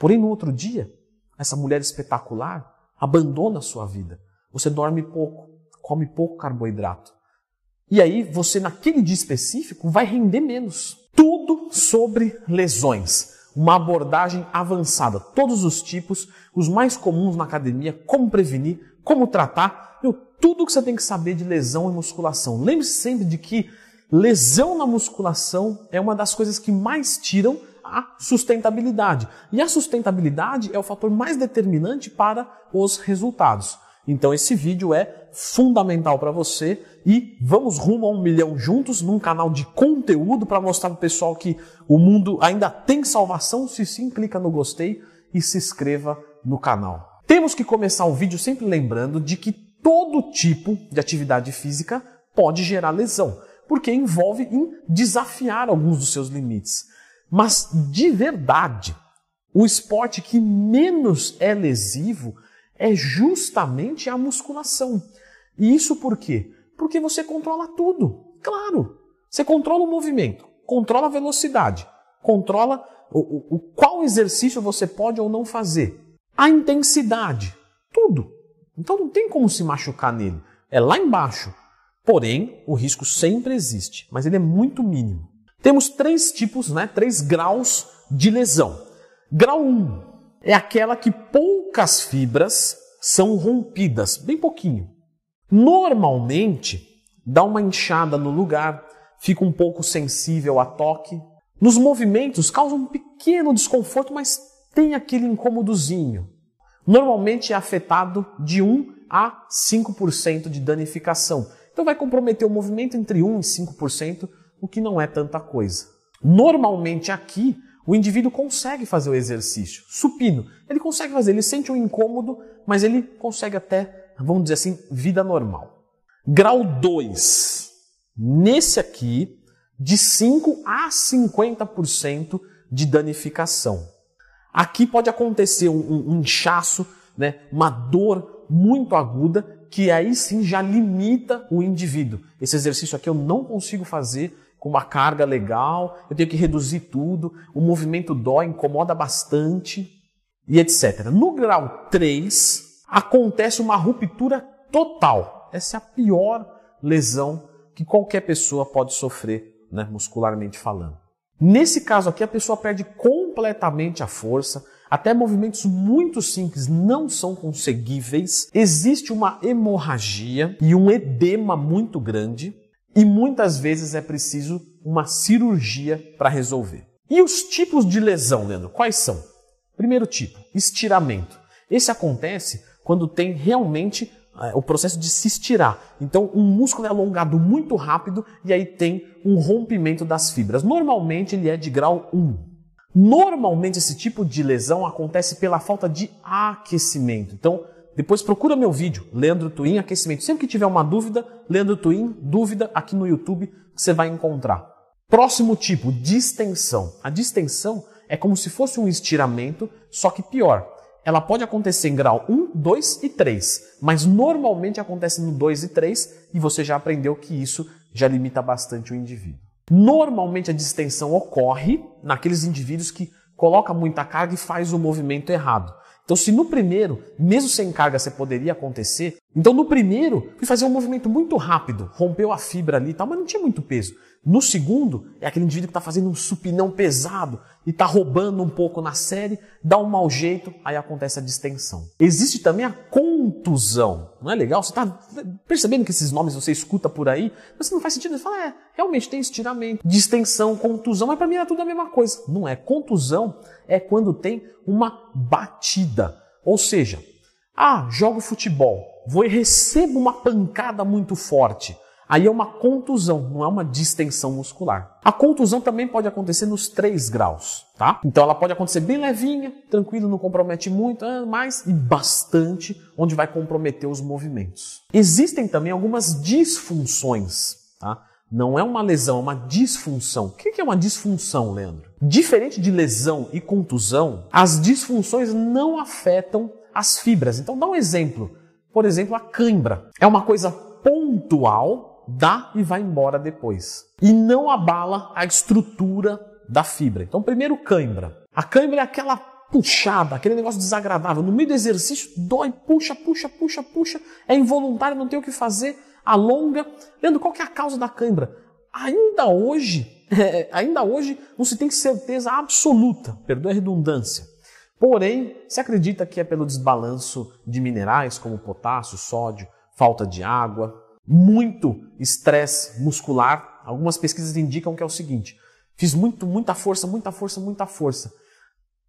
Porém, no outro dia, essa mulher espetacular abandona a sua vida. Você dorme pouco, come pouco carboidrato. E aí, você, naquele dia específico, vai render menos. Tudo sobre lesões. Uma abordagem avançada, todos os tipos, os mais comuns na academia, como prevenir, como tratar, meu, tudo que você tem que saber de lesão e musculação. Lembre-se sempre de que lesão na musculação é uma das coisas que mais tiram a sustentabilidade. E a sustentabilidade é o fator mais determinante para os resultados. Então esse vídeo é fundamental para você e vamos rumo a um milhão juntos num canal de conteúdo para mostrar para o pessoal que o mundo ainda tem salvação. Se sim, clica no gostei e se inscreva no canal. Temos que começar o vídeo sempre lembrando de que todo tipo de atividade física pode gerar lesão, porque envolve em desafiar alguns dos seus limites. Mas de verdade, o esporte que menos é lesivo é justamente a musculação. E isso por quê? Porque você controla tudo. Claro, você controla o movimento, controla a velocidade, controla o, o, qual exercício você pode ou não fazer a intensidade, tudo. Então não tem como se machucar nele. É lá embaixo. Porém, o risco sempre existe, mas ele é muito mínimo. Temos três tipos, né, três graus de lesão. Grau 1 um é aquela que poucas fibras são rompidas, bem pouquinho. Normalmente, dá uma inchada no lugar, fica um pouco sensível a toque. Nos movimentos, causa um pequeno desconforto, mas tem aquele incômodozinho. Normalmente é afetado de 1 a 5% de danificação. Então vai comprometer o movimento entre 1 e 5%, o que não é tanta coisa. Normalmente aqui o indivíduo consegue fazer o exercício supino. Ele consegue fazer, ele sente um incômodo, mas ele consegue até, vamos dizer assim, vida normal. Grau 2. Nesse aqui, de 5 a 50% de danificação. Aqui pode acontecer um, um, inchaço, né, uma dor muito aguda, que aí sim já limita o indivíduo. Esse exercício aqui eu não consigo fazer com uma carga legal, eu tenho que reduzir tudo, o movimento dói, incomoda bastante e etc. No grau 3, acontece uma ruptura total. Essa é a pior lesão que qualquer pessoa pode sofrer, né, muscularmente falando. Nesse caso aqui, a pessoa perde completamente a força, até movimentos muito simples não são conseguíveis, existe uma hemorragia e um edema muito grande, e muitas vezes é preciso uma cirurgia para resolver. E os tipos de lesão, Leandro, quais são? Primeiro tipo, estiramento. Esse acontece quando tem realmente é, o processo de se estirar. Então, um músculo é alongado muito rápido e aí tem um rompimento das fibras. Normalmente, ele é de grau 1. Normalmente, esse tipo de lesão acontece pela falta de aquecimento. Então, depois procura meu vídeo, Leandro Twin Aquecimento. Sempre que tiver uma dúvida, Leandro Twin, dúvida aqui no YouTube, você vai encontrar. Próximo tipo, distensão. A distensão é como se fosse um estiramento, só que pior ela pode acontecer em grau 1, 2 e 3, mas normalmente acontece no 2 e 3 e você já aprendeu que isso já limita bastante o indivíduo. Normalmente a distensão ocorre naqueles indivíduos que coloca muita carga e faz o movimento errado. Então, se no primeiro, mesmo sem carga, você poderia acontecer, então no primeiro, fui fazer um movimento muito rápido, rompeu a fibra ali e tal, mas não tinha muito peso. No segundo, é aquele indivíduo que está fazendo um supinão pesado e está roubando um pouco na série, dá um mau jeito, aí acontece a distensão. Existe também a contusão. Não é legal? Você está percebendo que esses nomes você escuta por aí, mas não faz sentido. Você fala, é, realmente tem estiramento, distensão, contusão, mas para mim é tudo a mesma coisa. Não é. Contusão é quando tem uma batida. Ou seja, ah, jogo futebol, vou e recebo uma pancada muito forte. Aí é uma contusão, não é uma distensão muscular. A contusão também pode acontecer nos três graus, tá? Então ela pode acontecer bem levinha, tranquilo, não compromete muito, ah, mas e bastante, onde vai comprometer os movimentos. Existem também algumas disfunções, tá? Não é uma lesão, é uma disfunção. O que é uma disfunção, Leandro? Diferente de lesão e contusão, as disfunções não afetam as fibras. Então dá um exemplo. Por exemplo, a cãibra. É uma coisa pontual dá e vai embora depois. E não abala a estrutura da fibra. Então, primeiro, cãibra. A cãibra é aquela puxada, aquele negócio desagradável. No meio do exercício, dói, puxa, puxa, puxa, puxa. É involuntário, não tem o que fazer, alonga. Leandro, qual que é a causa da cãibra? Ainda hoje, é, ainda hoje não se tem certeza absoluta, perdoe a redundância. Porém, se acredita que é pelo desbalanço de minerais como potássio, sódio, falta de água, muito estresse muscular. Algumas pesquisas indicam que é o seguinte: fiz muito, muita força, muita força, muita força.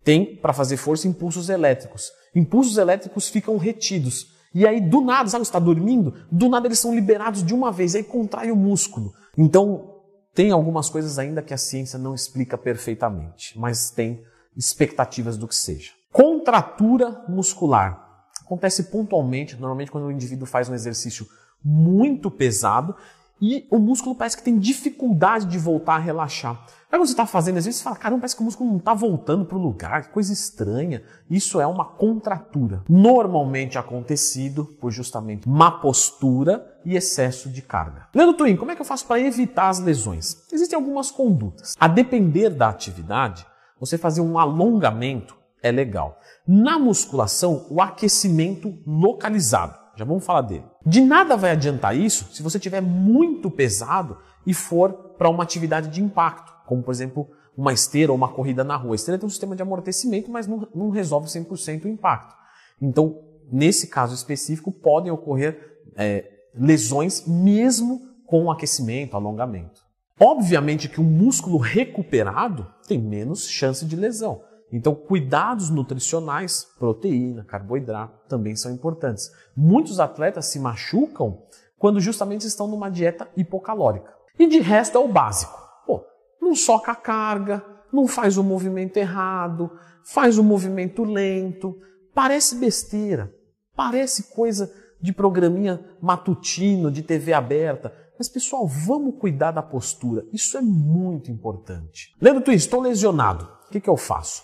Tem para fazer força impulsos elétricos. Impulsos elétricos ficam retidos. E aí, do nada, sabe, você está dormindo? Do nada eles são liberados de uma vez, aí contrai o músculo. Então, tem algumas coisas ainda que a ciência não explica perfeitamente, mas tem expectativas do que seja. Contratura muscular. Acontece pontualmente, normalmente quando o indivíduo faz um exercício muito pesado e o músculo parece que tem dificuldade de voltar a relaxar. Aí quando você está fazendo, às vezes você fala, caramba, parece que o músculo não está voltando para o lugar, que coisa estranha. Isso é uma contratura. Normalmente acontecido por justamente má postura e excesso de carga. Leandro Twin, como é que eu faço para evitar as lesões? Existem algumas condutas. A depender da atividade, você fazer um alongamento é legal. Na musculação, o aquecimento localizado. Já vamos falar dele. De nada vai adiantar isso se você tiver muito pesado e for para uma atividade de impacto, como por exemplo uma esteira ou uma corrida na rua. A esteira tem um sistema de amortecimento, mas não, não resolve 100% o impacto. Então, nesse caso específico, podem ocorrer é, lesões mesmo com aquecimento, alongamento. Obviamente que o músculo recuperado tem menos chance de lesão. Então, cuidados nutricionais, proteína, carboidrato, também são importantes. Muitos atletas se machucam quando justamente estão numa dieta hipocalórica. E de resto é o básico. Pô, não soca a carga, não faz o movimento errado, faz o movimento lento. Parece besteira, parece coisa de programinha matutino, de TV aberta. Mas, pessoal, vamos cuidar da postura. Isso é muito importante. Leandro Twin, estou lesionado. O que, que eu faço?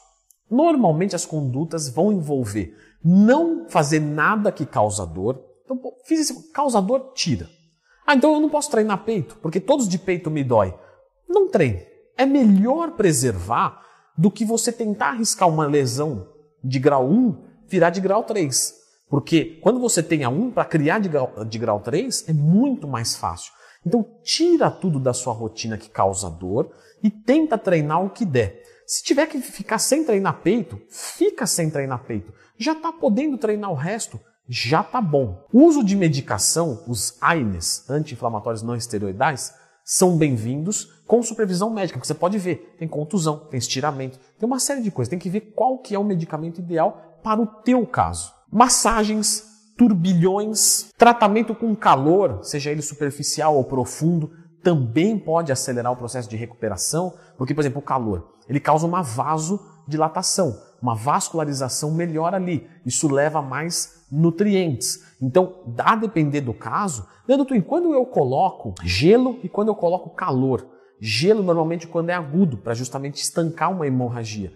Normalmente as condutas vão envolver não fazer nada que causa dor. Então, pô, fiz esse causador, tira. Ah, então eu não posso treinar peito, porque todos de peito me dói. Não treine. É melhor preservar do que você tentar arriscar uma lesão de grau 1 virar de grau 3. Porque quando você tem a 1 para criar de grau, de grau 3 é muito mais fácil. Então, tira tudo da sua rotina que causa dor e tenta treinar o que der. Se tiver que ficar sem treinar peito, fica sem treinar peito. Já está podendo treinar o resto, já está bom. O uso de medicação, os AINES, anti-inflamatórios não esteroidais, são bem-vindos com supervisão médica, porque você pode ver, tem contusão, tem estiramento, tem uma série de coisas. Tem que ver qual que é o medicamento ideal para o teu caso. Massagens, turbilhões, tratamento com calor, seja ele superficial ou profundo, também pode acelerar o processo de recuperação, porque, por exemplo, o calor, ele causa uma vasodilatação, uma vascularização melhor ali. Isso leva mais nutrientes. Então, a depender do caso, Leandro quando eu coloco gelo e quando eu coloco calor. Gelo normalmente quando é agudo, para justamente estancar uma hemorragia.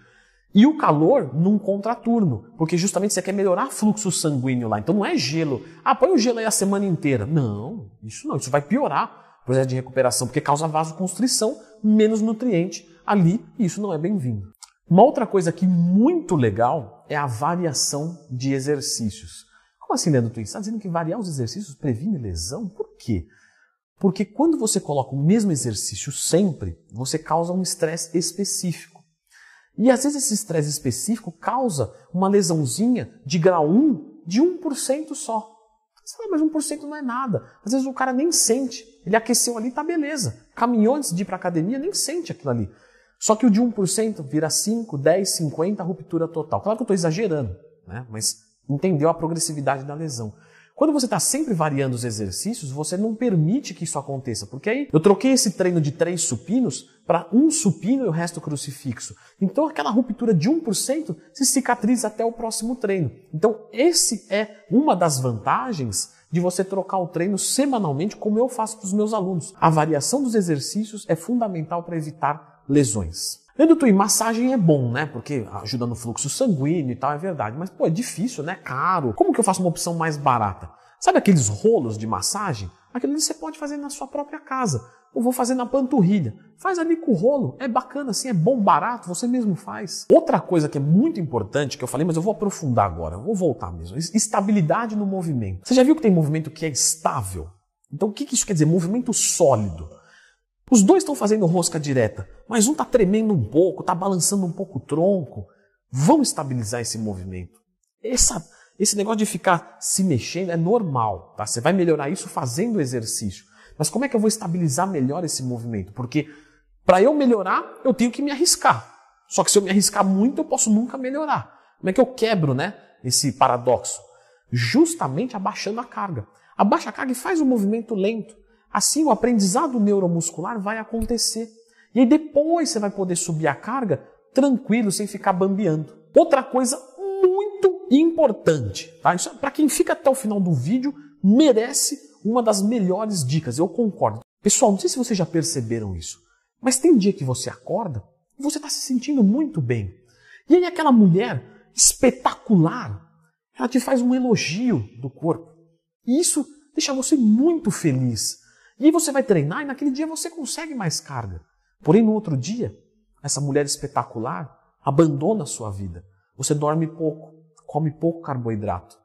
E o calor num contraturno, porque justamente você quer melhorar fluxo sanguíneo lá. Então não é gelo. Ah, põe o gelo aí a semana inteira. Não, isso não. Isso vai piorar o processo de recuperação, porque causa vasoconstrição, menos nutriente ali, e isso não é bem-vindo. Uma outra coisa aqui muito legal é a variação de exercícios. Como assim, Leandro Twin? Você está dizendo que variar os exercícios previne lesão? Por quê? Porque quando você coloca o mesmo exercício sempre, você causa um estresse específico. E às vezes esse estresse específico causa uma lesãozinha de grau 1 de 1% só. Você fala, mas 1% não é nada. Às vezes o cara nem sente. Ele aqueceu ali, tá beleza. Caminhou antes de ir para academia, nem sente aquilo ali. Só que o de 1% vira 5, 10, 50, ruptura total. Claro que eu estou exagerando, né? mas entendeu a progressividade da lesão. Quando você está sempre variando os exercícios, você não permite que isso aconteça, porque aí eu troquei esse treino de três supinos para um supino e o resto crucifixo. Então aquela ruptura de 1% se cicatriza até o próximo treino. Então esse é uma das vantagens de você trocar o treino semanalmente, como eu faço para os meus alunos. A variação dos exercícios é fundamental para evitar lesões. E massagem é bom, né? Porque ajuda no fluxo sanguíneo e tal, é verdade. Mas, pô, é difícil, né? Caro. Como que eu faço uma opção mais barata? Sabe aqueles rolos de massagem? Aquilo ali você pode fazer na sua própria casa. Eu vou fazer na panturrilha. Faz ali com o rolo. É bacana assim, é bom, barato, você mesmo faz. Outra coisa que é muito importante, que eu falei, mas eu vou aprofundar agora, eu vou voltar mesmo. Estabilidade no movimento. Você já viu que tem movimento que é estável? Então o que isso quer dizer? Movimento sólido. Os dois estão fazendo rosca direta, mas um está tremendo um pouco, está balançando um pouco o tronco. Vamos estabilizar esse movimento. Essa, esse negócio de ficar se mexendo é normal, tá? Você vai melhorar isso fazendo exercício. Mas como é que eu vou estabilizar melhor esse movimento? Porque para eu melhorar, eu tenho que me arriscar. Só que se eu me arriscar muito, eu posso nunca melhorar. Como é que eu quebro, né, esse paradoxo? Justamente abaixando a carga. Abaixa a carga e faz um movimento lento. Assim, o aprendizado neuromuscular vai acontecer. E aí depois você vai poder subir a carga tranquilo, sem ficar bambeando. Outra coisa importante, tá? Isso para quem fica até o final do vídeo merece uma das melhores dicas, eu concordo. Pessoal, não sei se vocês já perceberam isso, mas tem um dia que você acorda e você está se sentindo muito bem. E aí aquela mulher espetacular, ela te faz um elogio do corpo. E isso deixa você muito feliz. E aí você vai treinar e naquele dia você consegue mais carga. Porém, no outro dia, essa mulher espetacular abandona a sua vida. Você dorme pouco, come pouco carboidrato.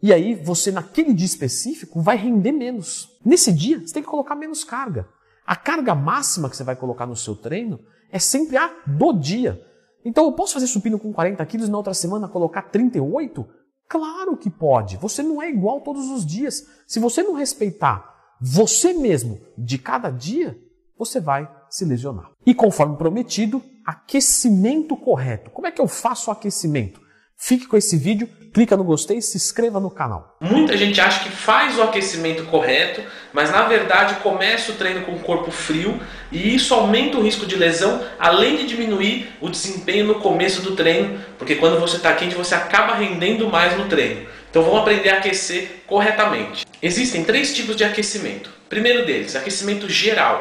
E aí você, naquele dia específico, vai render menos. Nesse dia, você tem que colocar menos carga. A carga máxima que você vai colocar no seu treino é sempre a do dia. Então eu posso fazer supino com 40 quilos e na outra semana colocar 38? Claro que pode. Você não é igual todos os dias. Se você não respeitar você mesmo de cada dia, você vai se lesionar. E conforme prometido, aquecimento correto. Como é que eu faço o aquecimento? Fique com esse vídeo, clica no gostei e se inscreva no canal. Muita gente acha que faz o aquecimento correto, mas na verdade começa o treino com o corpo frio e isso aumenta o risco de lesão, além de diminuir o desempenho no começo do treino, porque quando você está quente você acaba rendendo mais no treino. Então vamos aprender a aquecer corretamente. Existem três tipos de aquecimento. Primeiro deles, aquecimento geral.